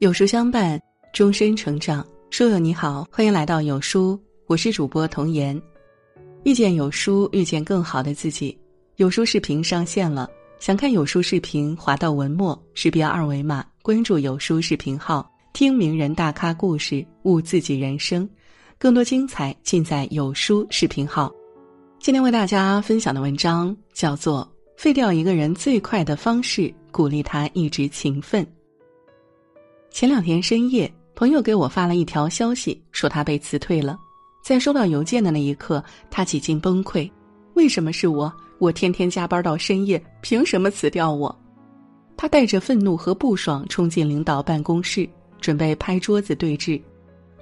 有书相伴，终身成长。书友你好，欢迎来到有书，我是主播童言。遇见有书，遇见更好的自己。有书视频上线了，想看有书视频，滑到文末，识别二维码，关注有书视频号，听名人大咖故事，悟自己人生。更多精彩尽在有书视频号。今天为大家分享的文章叫做《废掉一个人最快的方式：鼓励他一直勤奋》。前两天深夜，朋友给我发了一条消息，说他被辞退了。在收到邮件的那一刻，他几近崩溃。为什么是我？我天天加班到深夜，凭什么辞掉我？他带着愤怒和不爽冲进领导办公室，准备拍桌子对峙。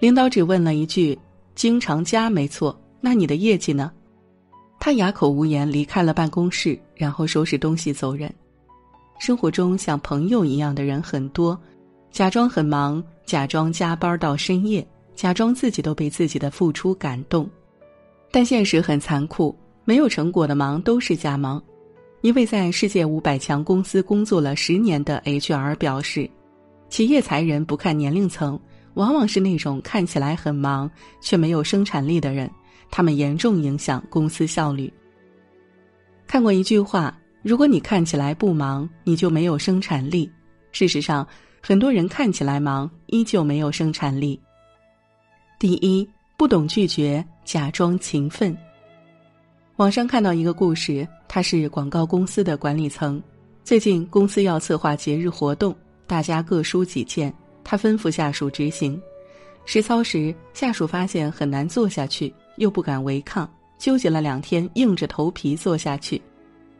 领导只问了一句：“经常加没错，那你的业绩呢？”他哑口无言，离开了办公室，然后收拾东西走人。生活中像朋友一样的人很多。假装很忙，假装加班到深夜，假装自己都被自己的付出感动，但现实很残酷，没有成果的忙都是假忙。一位在世界五百强公司工作了十年的 HR 表示，企业裁人不看年龄层，往往是那种看起来很忙却没有生产力的人，他们严重影响公司效率。看过一句话：如果你看起来不忙，你就没有生产力。事实上。很多人看起来忙，依旧没有生产力。第一，不懂拒绝，假装勤奋。网上看到一个故事，他是广告公司的管理层，最近公司要策划节日活动，大家各抒己见，他吩咐下属执行。实操时，下属发现很难做下去，又不敢违抗，纠结了两天，硬着头皮做下去，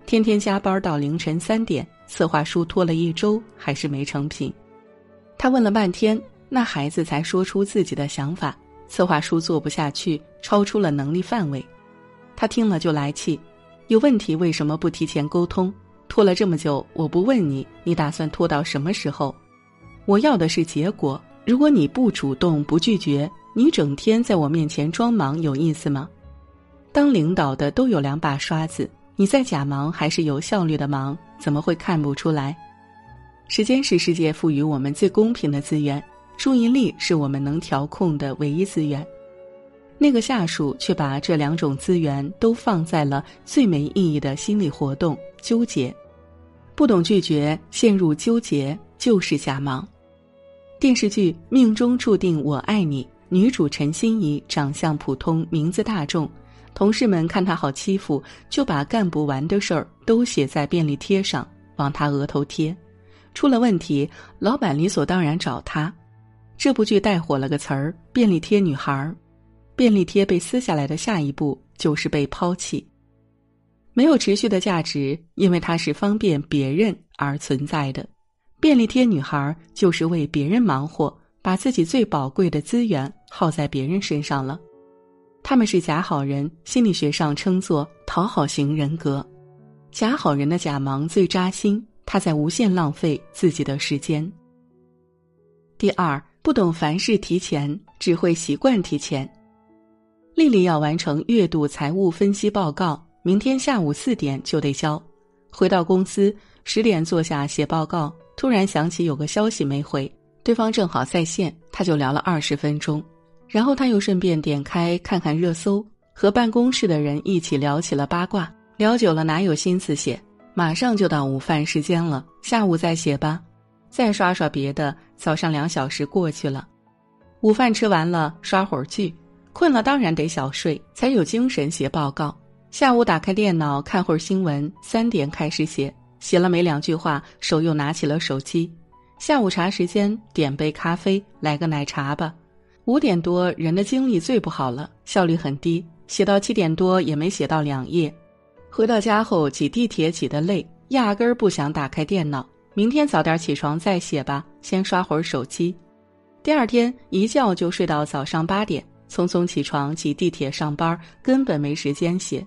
天天加班到凌晨三点，策划书拖了一周，还是没成品。他问了半天，那孩子才说出自己的想法。策划书做不下去，超出了能力范围。他听了就来气，有问题为什么不提前沟通？拖了这么久，我不问你，你打算拖到什么时候？我要的是结果。如果你不主动、不拒绝，你整天在我面前装忙，有意思吗？当领导的都有两把刷子，你在假忙还是有效率的忙？怎么会看不出来？时间是世界赋予我们最公平的资源，注意力是我们能调控的唯一资源。那个下属却把这两种资源都放在了最没意义的心理活动——纠结。不懂拒绝，陷入纠结就是瞎忙。电视剧《命中注定我爱你》，女主陈心怡长相普通，名字大众，同事们看她好欺负，就把干不完的事儿都写在便利贴上，往她额头贴。出了问题，老板理所当然找他。这部剧带火了个词儿“便利贴女孩儿”。便利贴被撕下来的下一步就是被抛弃，没有持续的价值，因为它是方便别人而存在的。便利贴女孩儿就是为别人忙活，把自己最宝贵的资源耗在别人身上了。他们是假好人，心理学上称作讨好型人格。假好人的假忙最扎心。他在无限浪费自己的时间。第二，不懂凡事提前，只会习惯提前。丽丽要完成月度财务分析报告，明天下午四点就得交。回到公司，十点坐下写报告，突然想起有个消息没回，对方正好在线，他就聊了二十分钟。然后他又顺便点开看看热搜，和办公室的人一起聊起了八卦。聊久了，哪有心思写？马上就到午饭时间了，下午再写吧，再刷刷别的。早上两小时过去了，午饭吃完了，刷会儿剧，困了当然得小睡，才有精神写报告。下午打开电脑看会儿新闻，三点开始写，写了没两句话，手又拿起了手机。下午茶时间点杯咖啡，来个奶茶吧。五点多人的精力最不好了，效率很低，写到七点多也没写到两页。回到家后挤地铁挤得累，压根儿不想打开电脑。明天早点起床再写吧，先刷会儿手机。第二天一觉就睡到早上八点，匆匆起床挤地铁上班，根本没时间写。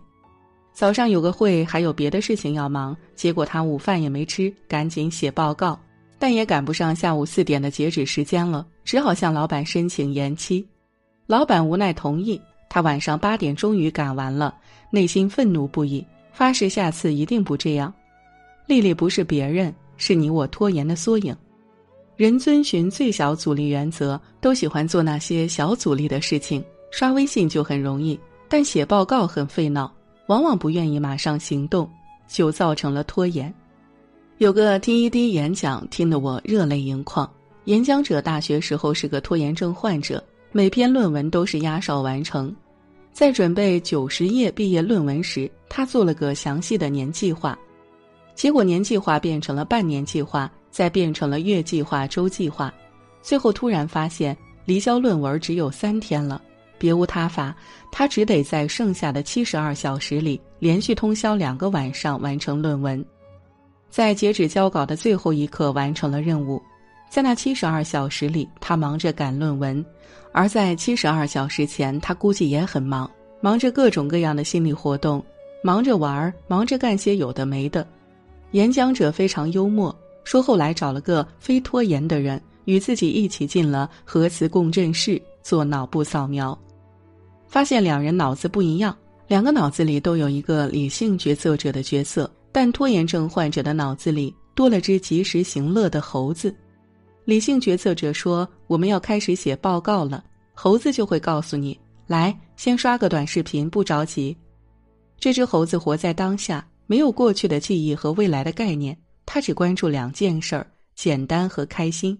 早上有个会，还有别的事情要忙，结果他午饭也没吃，赶紧写报告，但也赶不上下午四点的截止时间了，只好向老板申请延期。老板无奈同意，他晚上八点终于赶完了，内心愤怒不已。发誓下次一定不这样。丽丽不是别人，是你我拖延的缩影。人遵循最小阻力原则，都喜欢做那些小阻力的事情。刷微信就很容易，但写报告很费脑，往往不愿意马上行动，就造成了拖延。有个 TED 演讲听得我热泪盈眶。演讲者大学时候是个拖延症患者，每篇论文都是压哨完成。在准备九十页毕业论文时，他做了个详细的年计划，结果年计划变成了半年计划，再变成了月计划、周计划，最后突然发现离交论文只有三天了，别无他法，他只得在剩下的七十二小时里连续通宵两个晚上完成论文，在截止交稿的最后一刻完成了任务。在那七十二小时里，他忙着赶论文；而在七十二小时前，他估计也很忙，忙着各种各样的心理活动，忙着玩，忙着干些有的没的。演讲者非常幽默，说后来找了个非拖延的人，与自己一起进了核磁共振室做脑部扫描，发现两人脑子不一样，两个脑子里都有一个理性决策者的角色，但拖延症患者的脑子里多了只及时行乐的猴子。理性决策者说：“我们要开始写报告了。”猴子就会告诉你：“来，先刷个短视频，不着急。”这只猴子活在当下，没有过去的记忆和未来的概念，它只关注两件事儿：简单和开心。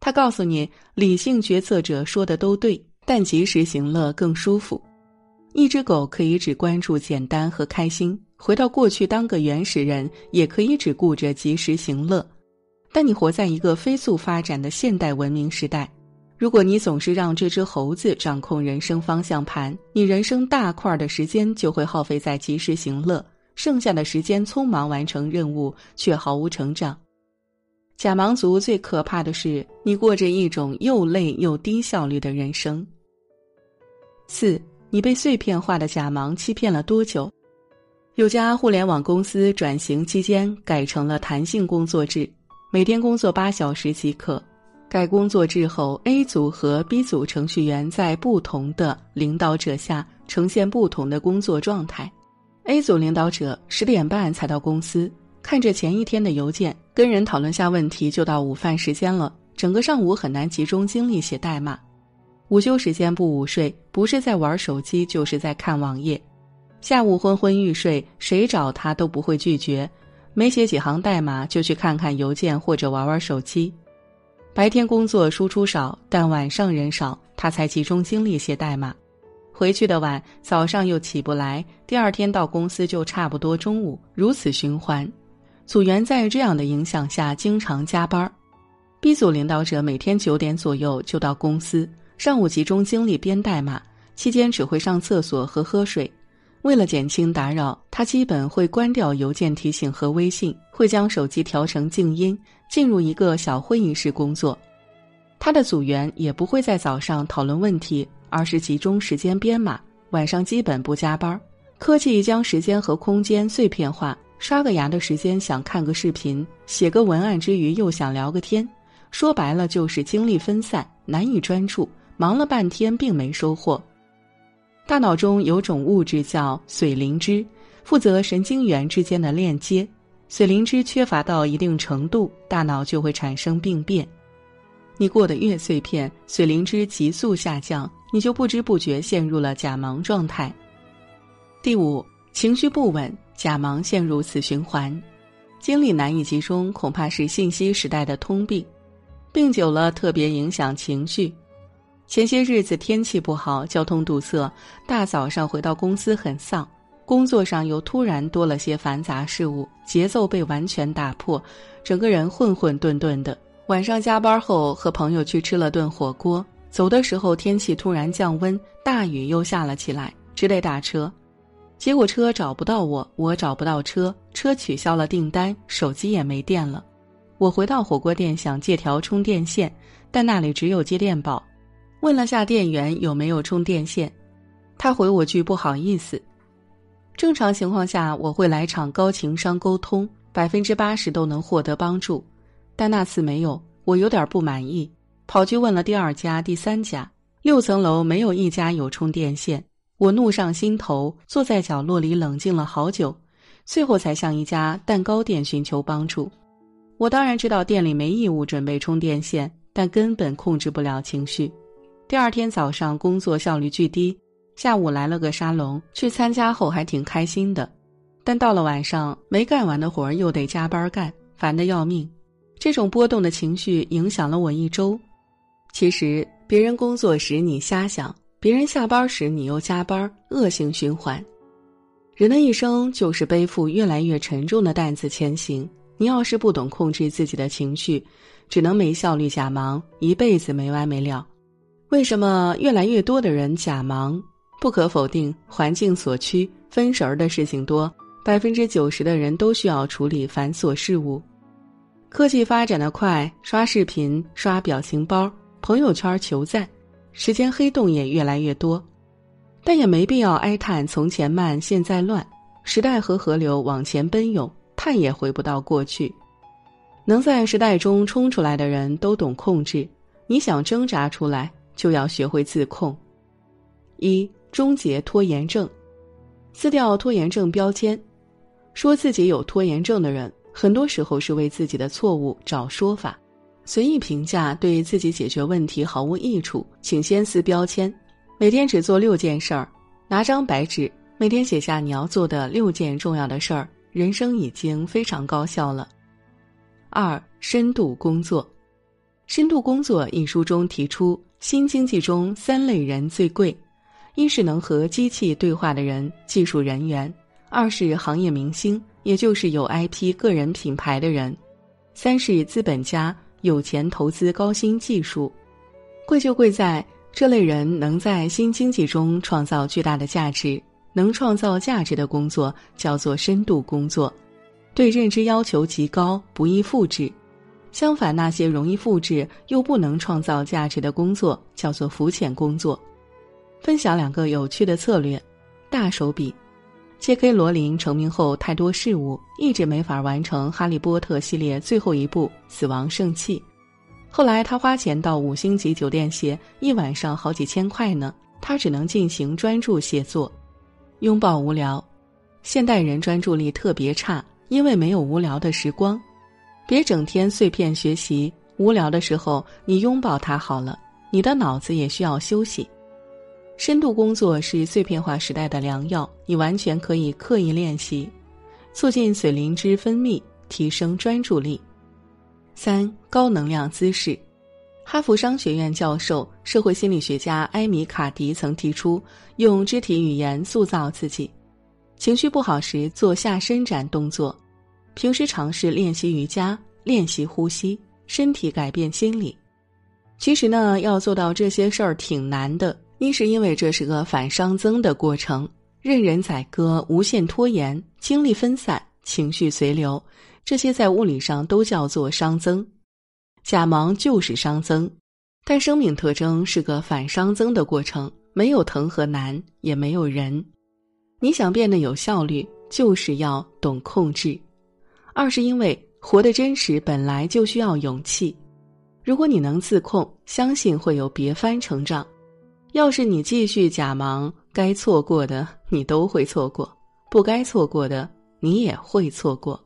他告诉你，理性决策者说的都对，但及时行乐更舒服。一只狗可以只关注简单和开心，回到过去当个原始人，也可以只顾着及时行乐。但你活在一个飞速发展的现代文明时代，如果你总是让这只猴子掌控人生方向盘，你人生大块的时间就会耗费在及时行乐，剩下的时间匆忙完成任务，却毫无成长。假盲族最可怕的是，你过着一种又累又低效率的人生。四，你被碎片化的假盲欺骗了多久？有家互联网公司转型期间改成了弹性工作制。每天工作八小时即可。改工作制后，A 组和 B 组程序员在不同的领导者下呈现不同的工作状态。A 组领导者十点半才到公司，看着前一天的邮件，跟人讨论下问题就到午饭时间了，整个上午很难集中精力写代码。午休时间不午睡，不是在玩手机就是在看网页。下午昏昏欲睡，谁找他都不会拒绝。没写几行代码，就去看看邮件或者玩玩手机。白天工作输出少，但晚上人少，他才集中精力写代码。回去的晚，早上又起不来，第二天到公司就差不多中午，如此循环。组员在这样的影响下，经常加班。B 组领导者每天九点左右就到公司，上午集中精力编代码，期间只会上厕所和喝水。为了减轻打扰，他基本会关掉邮件提醒和微信，会将手机调成静音，进入一个小会议室工作。他的组员也不会在早上讨论问题，而是集中时间编码，晚上基本不加班。科技将时间和空间碎片化，刷个牙的时间想看个视频，写个文案之余又想聊个天，说白了就是精力分散，难以专注，忙了半天并没收获。大脑中有种物质叫髓磷脂，负责神经元之间的链接。髓磷脂缺乏到一定程度，大脑就会产生病变。你过得越碎片，髓磷脂急速下降，你就不知不觉陷入了假盲状态。第五，情绪不稳，假盲陷入死循环，精力难以集中，恐怕是信息时代的通病。病久了，特别影响情绪。前些日子天气不好，交通堵塞，大早上回到公司很丧，工作上又突然多了些繁杂事务，节奏被完全打破，整个人混混沌沌的。晚上加班后和朋友去吃了顿火锅，走的时候天气突然降温，大雨又下了起来，只得打车，结果车找不到我，我找不到车，车取消了订单，手机也没电了。我回到火锅店想借条充电线，但那里只有接电宝。问了下店员有没有充电线，他回我句不好意思。正常情况下我会来场高情商沟通，百分之八十都能获得帮助，但那次没有，我有点不满意，跑去问了第二家、第三家，六层楼没有一家有充电线，我怒上心头，坐在角落里冷静了好久，最后才向一家蛋糕店寻求帮助。我当然知道店里没义务准备充电线，但根本控制不了情绪。第二天早上工作效率巨低，下午来了个沙龙，去参加后还挺开心的，但到了晚上没干完的活儿又得加班干，烦得要命。这种波动的情绪影响了我一周。其实别人工作时你瞎想，别人下班时你又加班，恶性循环。人的一生就是背负越来越沉重的担子前行。你要是不懂控制自己的情绪，只能没效率假忙，一辈子没完没了。为什么越来越多的人假忙？不可否定，环境所趋，分神儿的事情多，百分之九十的人都需要处理繁琐事务。科技发展的快，刷视频、刷表情包、朋友圈求赞，时间黑洞也越来越多。但也没必要哀叹从前慢，现在乱。时代和河流往前奔涌。叹也回不到过去，能在时代中冲出来的人都懂控制。你想挣扎出来，就要学会自控。一终结拖延症，撕掉拖延症标签。说自己有拖延症的人，很多时候是为自己的错误找说法。随意评价对自己解决问题毫无益处，请先撕标签。每天只做六件事儿，拿张白纸，每天写下你要做的六件重要的事儿。人生已经非常高效了。二、深度工作，《深度工作》一书中提出，新经济中三类人最贵：一是能和机器对话的人，技术人员；二是行业明星，也就是有 IP 个人品牌的人；三是资本家，有钱投资高新技术。贵就贵在这类人能在新经济中创造巨大的价值。能创造价值的工作叫做深度工作，对认知要求极高，不易复制。相反，那些容易复制又不能创造价值的工作叫做浮浅工作。分享两个有趣的策略：大手笔。J.K. 罗琳成名后太多事务，一直没法完成《哈利波特》系列最后一部《死亡圣器》。后来他花钱到五星级酒店写，一晚上好几千块呢。他只能进行专注写作。拥抱无聊，现代人专注力特别差，因为没有无聊的时光。别整天碎片学习，无聊的时候你拥抱它好了。你的脑子也需要休息。深度工作是碎片化时代的良药，你完全可以刻意练习，促进髓磷脂分泌，提升专注力。三高能量姿势。哈佛商学院教授、社会心理学家埃米卡迪曾提出，用肢体语言塑造自己。情绪不好时做下伸展动作，平时尝试练习瑜伽、练习呼吸，身体改变心理。其实呢，要做到这些事儿挺难的。一是因为这是个反熵增的过程，任人宰割、无限拖延、精力分散、情绪随流，这些在物理上都叫做熵增。假忙就是熵增，但生命特征是个反熵增的过程，没有疼和难，也没有人。你想变得有效率，就是要懂控制。二是因为活得真实本来就需要勇气，如果你能自控，相信会有别番成长。要是你继续假忙，该错过的你都会错过，不该错过的你也会错过。